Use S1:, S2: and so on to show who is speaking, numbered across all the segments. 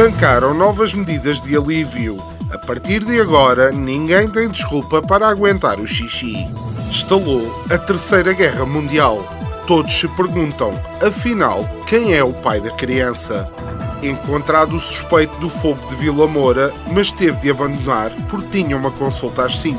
S1: Arrancaram novas medidas de alívio. A partir de agora, ninguém tem desculpa para aguentar o xixi. Estalou a Terceira Guerra Mundial. Todos se perguntam, afinal, quem é o pai da criança? Encontrado o suspeito do fogo de Vila Moura, mas teve de abandonar porque tinha uma consulta às 5.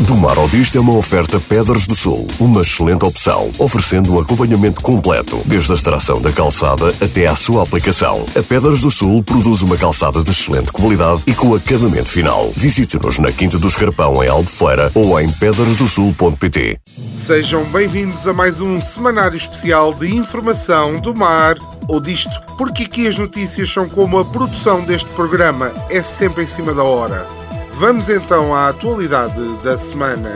S2: Do Mar ao Disto é uma oferta Pedras do Sul, uma excelente opção, oferecendo um acompanhamento completo, desde a extração da calçada até à sua aplicação. A Pedras do Sul produz uma calçada de excelente qualidade e com acabamento final. Visite-nos na Quinta do Escarpão, em Albufeira, ou em pedrasdosul.pt.
S1: Sejam bem-vindos a mais um semanário especial de informação do mar ou disto, porque aqui as notícias são como a produção deste programa, é sempre em cima da hora. Vamos então à atualidade da semana.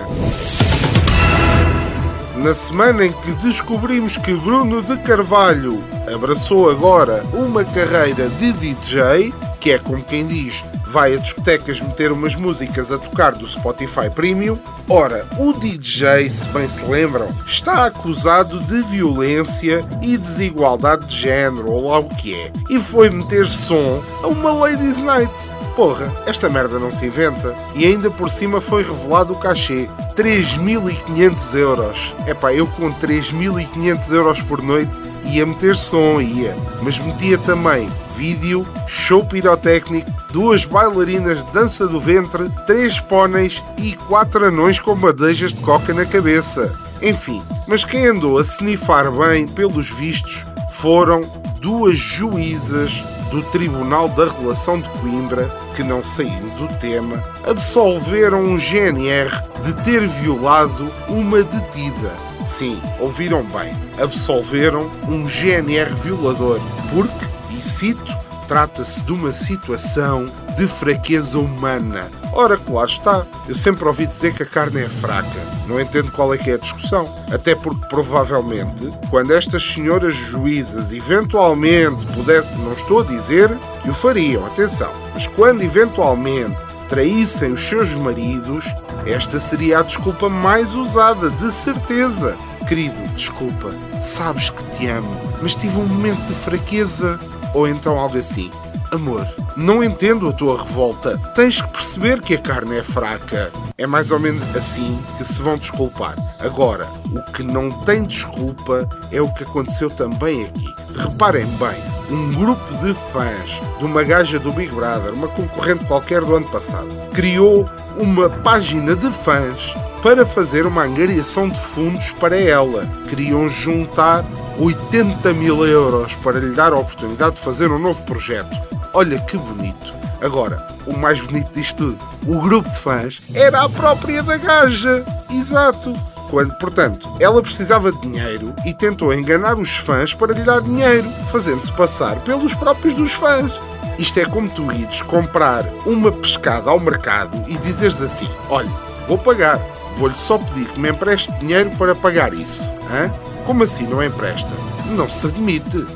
S1: Na semana em que descobrimos que Bruno de Carvalho abraçou agora uma carreira de DJ, que é como quem diz, vai a discotecas meter umas músicas a tocar do Spotify Premium. Ora, o DJ, se bem se lembram, está acusado de violência e desigualdade de género, ou lá o que é, e foi meter som a uma Ladies Night. Porra, esta merda não se inventa. E ainda por cima foi revelado o cachê. 3.500 euros. Epá, eu com 3.500 euros por noite ia meter som, ia. Mas metia também vídeo, show pirotécnico, duas bailarinas de dança do ventre, três póneis e quatro anões com madejas de coca na cabeça. Enfim, mas quem andou a snifar bem, pelos vistos, foram duas juízas do Tribunal da Relação de Coimbra, que não saindo do tema, absolveram um GNR de ter violado uma detida. Sim, ouviram bem, absolveram um GNR violador, porque, e cito, trata-se de uma situação de fraqueza humana. Ora, claro está, eu sempre ouvi dizer que a carne é fraca. Não entendo qual é que é a discussão. Até porque, provavelmente, quando estas senhoras juízas eventualmente puder, não estou a dizer que o fariam, atenção, mas quando eventualmente traíssem os seus maridos, esta seria a desculpa mais usada, de certeza. Querido, desculpa, sabes que te amo, mas tive um momento de fraqueza. Ou então algo assim. Amor, não entendo a tua revolta. Tens que perceber que a carne é fraca. É mais ou menos assim que se vão desculpar. Agora, o que não tem desculpa é o que aconteceu também aqui. Reparem bem, um grupo de fãs de uma gaja do Big Brother, uma concorrente qualquer do ano passado, criou uma página de fãs para fazer uma angariação de fundos para ela. Queriam juntar 80 mil euros para lhe dar a oportunidade de fazer um novo projeto. Olha que bonito. Agora, o mais bonito disto tudo, o grupo de fãs era a própria da gaja. Exato. Quando, portanto, ela precisava de dinheiro e tentou enganar os fãs para lhe dar dinheiro, fazendo-se passar pelos próprios dos fãs. Isto é como tu ires comprar uma pescada ao mercado e dizeres assim: Olha, vou pagar, vou-lhe só pedir que me empreste dinheiro para pagar isso. Hã? Como assim não empresta? Não se admite.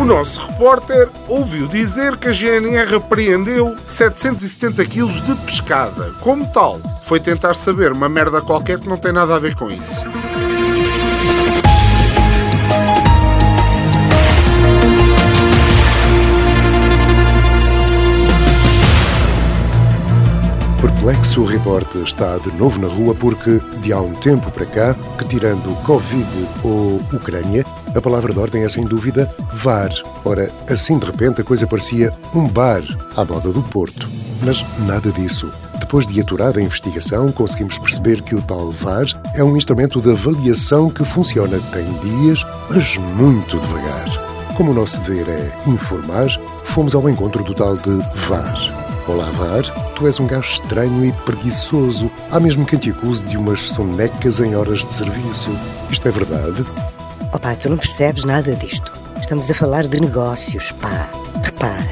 S1: O nosso repórter ouviu dizer que a GNR apreendeu 770 kg de pescada. Como tal, foi tentar saber uma merda qualquer que não tem nada a ver com isso.
S3: Lex o Report está de novo na rua porque, de há um tempo para cá, que tirando Covid ou Ucrânia, a palavra de ordem é sem dúvida VAR. Ora, assim de repente a coisa parecia um bar à moda do Porto. Mas nada disso. Depois de aturada a investigação, conseguimos perceber que o tal VAR é um instrumento de avaliação que funciona tem dias, mas muito devagar. Como o nosso dever é informar, fomos ao encontro do tal de VAR. Olá, VAR, tu és um gajo estranho e preguiçoso. Há mesmo quem te acuse de umas sonecas em horas de serviço. Isto é verdade?
S4: Opa, tu não percebes nada disto. Estamos a falar de negócios, pá. Repara,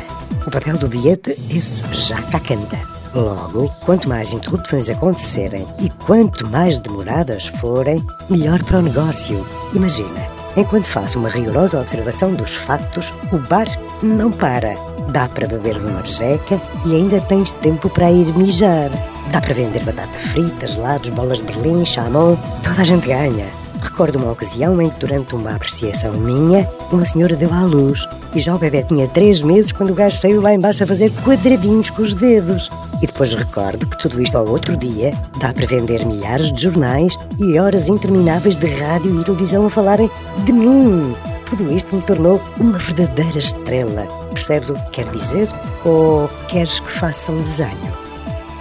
S4: o papel do bilhete, esse já cá canta. Logo, quanto mais interrupções acontecerem e quanto mais demoradas forem, melhor para o negócio. Imagina, enquanto faço uma rigorosa observação dos factos, o bar não para Dá para beberes uma orjeca e ainda tens tempo para ir mijar. Dá para vender batata frita, gelados, bolas de berlim, chamon. Toda a gente ganha. Recordo uma ocasião em que, durante uma apreciação minha, uma senhora deu à luz e já o bebê tinha três meses quando o gajo saiu lá embaixo a fazer quadradinhos com os dedos. E depois recordo que tudo isto ao outro dia dá para vender milhares de jornais e horas intermináveis de rádio e televisão a falarem de mim. Tudo isto me tornou uma verdadeira estrela. Percebes o que quer dizer? Ou queres que faça um desenho?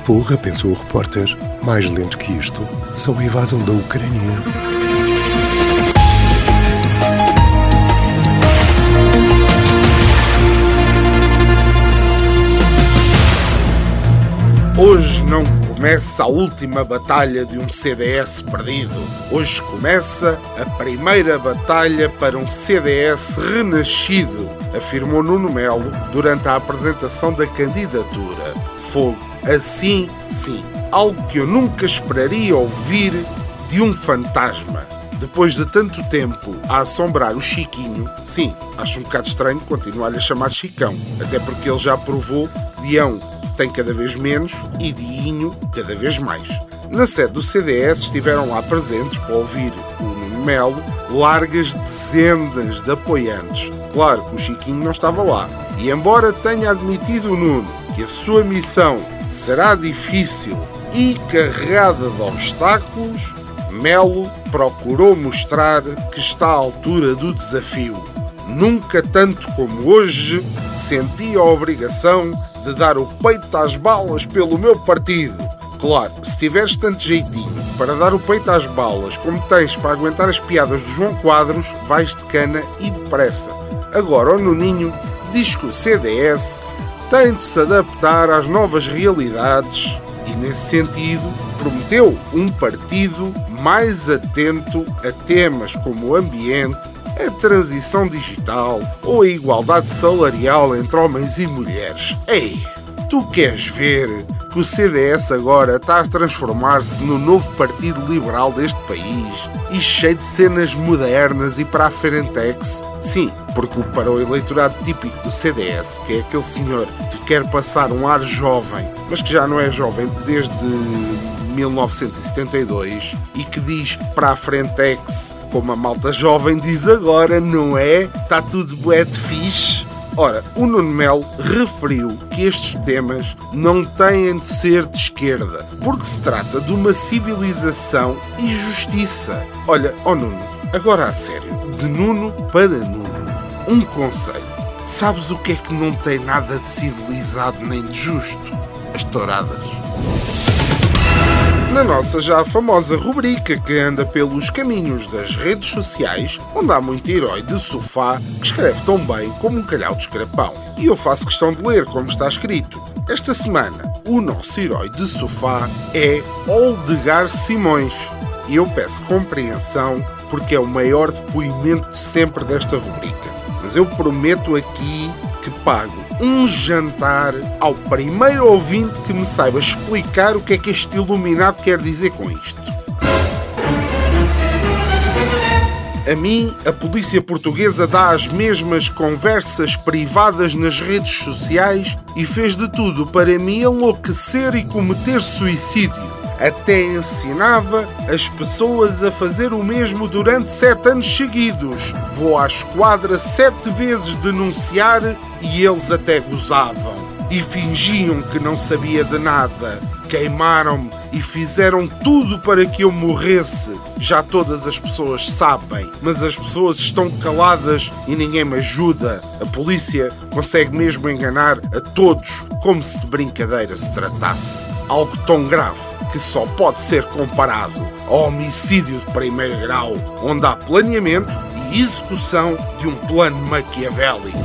S3: Porra, pensou o repórter. Mais lento que isto, são a invasão da Ucrânia.
S1: Hoje não começa a última batalha de um CDS perdido. Hoje começa a primeira batalha para um CDS renascido, afirmou Nuno Melo durante a apresentação da candidatura. Fogo, assim sim, algo que eu nunca esperaria ouvir de um fantasma. Depois de tanto tempo a assombrar o Chiquinho, sim, acho um bocado estranho continuar-lhe a chamar Chicão, até porque ele já provou que Dião tem cada vez menos e Diinho cada vez mais. Na sede do CDS estiveram lá presentes para ouvir o Nuno Melo largas dezenas de apoiantes. Claro que o Chiquinho não estava lá. E embora tenha admitido o Nuno que a sua missão será difícil e carregada de obstáculos, Melo procurou mostrar que está à altura do desafio. Nunca tanto como hoje senti a obrigação de dar o peito às balas pelo meu partido. Claro, se tiveres tanto jeitinho para dar o peito às balas como tens para aguentar as piadas do João Quadros, vais de cana e depressa. Agora o Nuninho diz que o CDS tem de se adaptar às novas realidades e, nesse sentido, prometeu um partido mais atento a temas como o ambiente, a transição digital ou a igualdade salarial entre homens e mulheres. Ei, tu queres ver que o CDS agora está a transformar-se no novo partido liberal deste país e cheio de cenas modernas e para a Ferentex? Sim, porque para o eleitorado típico do CDS, que é aquele senhor que quer passar um ar jovem, mas que já não é jovem desde 1972 e que diz para a Frentex, como a malta jovem diz agora, não é? Está tudo bué de fixe. Ora, o Nuno Melo referiu que estes temas não têm de ser de esquerda, porque se trata de uma civilização e justiça. Olha, ó oh Nuno, agora a sério, de Nuno para Nuno, um conselho. Sabes o que é que não tem nada de civilizado nem de justo? As touradas na nossa já famosa rubrica que anda pelos caminhos das redes sociais, onde há muito herói de sofá que escreve tão bem como um calhau de escrapão. E eu faço questão de ler como está escrito. Esta semana, o nosso herói de sofá é Oldegar Simões. E eu peço compreensão porque é o maior depoimento sempre desta rubrica. Mas eu prometo aqui que pago um jantar ao primeiro ouvinte que me saiba explicar o que é que este iluminado quer dizer com isto. A mim, a polícia portuguesa dá as mesmas conversas privadas nas redes sociais e fez de tudo para me enlouquecer e cometer suicídio até ensinava as pessoas a fazer o mesmo durante sete anos seguidos. Vou à esquadra sete vezes denunciar e eles até gozavam. E fingiam que não sabia de nada. queimaram-me e fizeram tudo para que eu morresse. Já todas as pessoas sabem, mas as pessoas estão caladas e ninguém me ajuda. A polícia consegue mesmo enganar a todos como se de brincadeira se tratasse. Algo tão grave que só pode ser comparado ao homicídio de primeiro grau, onde há planeamento e execução de um plano maquiavélico.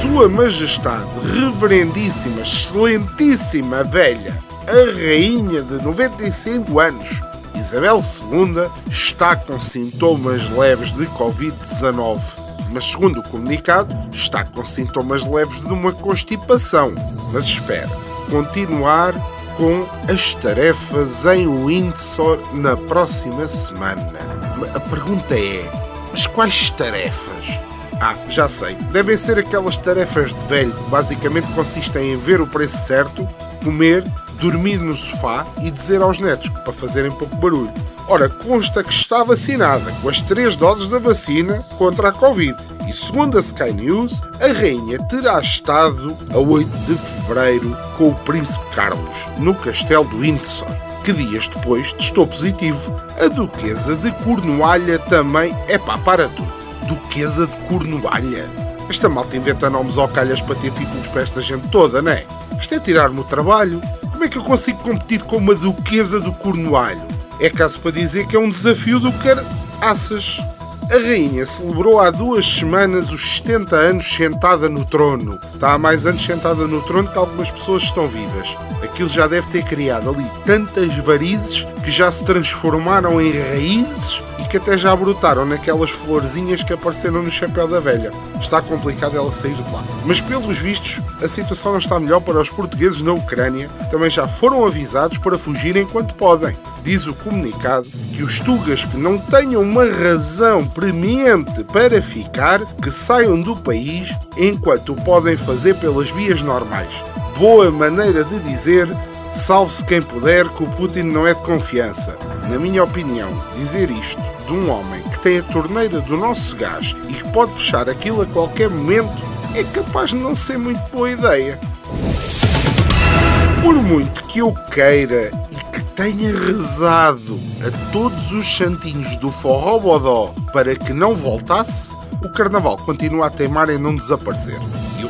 S1: Sua Majestade, Reverendíssima, Excelentíssima Velha, a Rainha de 95 anos, Isabel II, está com sintomas leves de Covid-19. Mas, segundo o comunicado, está com sintomas leves de uma constipação. Mas espera, continuar com as tarefas em Windsor na próxima semana. A pergunta é: mas quais tarefas? Ah, já sei. Devem ser aquelas tarefas de velho que basicamente consistem em ver o preço certo, comer, dormir no sofá e dizer aos netos para fazerem pouco barulho. Ora, consta que está vacinada com as três doses da vacina contra a Covid. E segundo a Sky News, a rainha terá estado a 8 de fevereiro com o príncipe Carlos no castelo do Windsor, que dias depois testou positivo. A duquesa de Cornualha também. É pá, para tudo. Duquesa de Cornualha. Esta malta inventa nomes ao calhas para ter títulos para esta gente toda, não é? Isto é tirar-me o trabalho. Como é que eu consigo competir com uma duquesa do Cornualho? É caso para dizer que é um desafio do caraças. A rainha celebrou há duas semanas os 70 anos sentada no trono. Está há mais anos sentada no trono que algumas pessoas estão vivas. Aquilo já deve ter criado ali tantas varizes que já se transformaram em raízes e que até já brotaram naquelas florzinhas que apareceram no chapéu da velha. Está complicado ela sair de lá. Mas pelos vistos, a situação não está melhor para os portugueses na Ucrânia. Também já foram avisados para fugirem enquanto podem. Diz o comunicado que os tugas que não tenham uma razão premiente para ficar, que saiam do país enquanto podem fazer pelas vias normais. Boa maneira de dizer salve-se quem puder, que o Putin não é de confiança. Na minha opinião, dizer isto de um homem que tem a torneira do nosso gás e que pode fechar aquilo a qualquer momento é capaz de não ser muito boa ideia. Por muito que eu queira e que tenha rezado a todos os santinhos do forró bodó para que não voltasse, o carnaval continua a teimar em não desaparecer.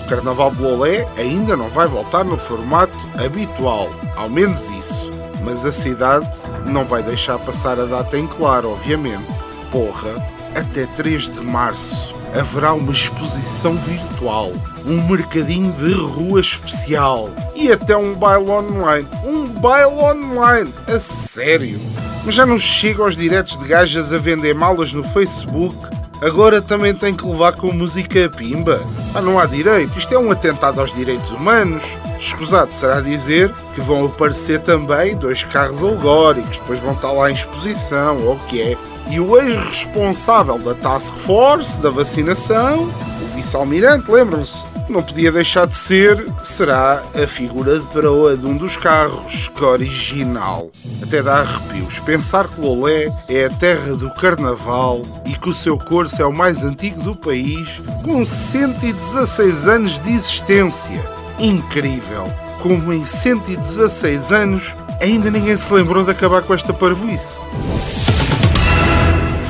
S1: Carnaval de Lolé ainda não vai voltar no formato habitual, ao menos isso. Mas a cidade não vai deixar passar a data em claro, obviamente. Porra, até 3 de março haverá uma exposição virtual, um mercadinho de rua especial e até um baile online. Um baile online! A sério! Mas já não chega aos diretos de gajas a vender malas no Facebook? Agora também tem que levar com música pimba? Ah, não há direito. Isto é um atentado aos direitos humanos. Escusado será dizer que vão aparecer também dois carros alegóricos, depois vão estar lá em exposição, ou o que é. E o ex-responsável da Task Force da vacinação, o vice-almirante, lembram-se? Não podia deixar de ser, será a figura de proa de um dos carros, que original. Até dá arrepios. Pensar que Lolé é a terra do carnaval e que o seu curso é o mais antigo do país, com 116 anos de existência. Incrível! Como em 116 anos ainda ninguém se lembrou de acabar com esta parvoíce.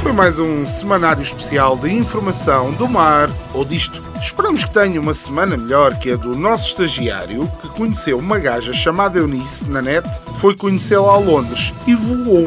S1: Foi mais um semanário especial de informação do mar ou disto. Esperamos que tenha uma semana melhor que a do nosso estagiário, que conheceu uma gaja chamada Eunice na net, foi conhecê-la a Londres e voou.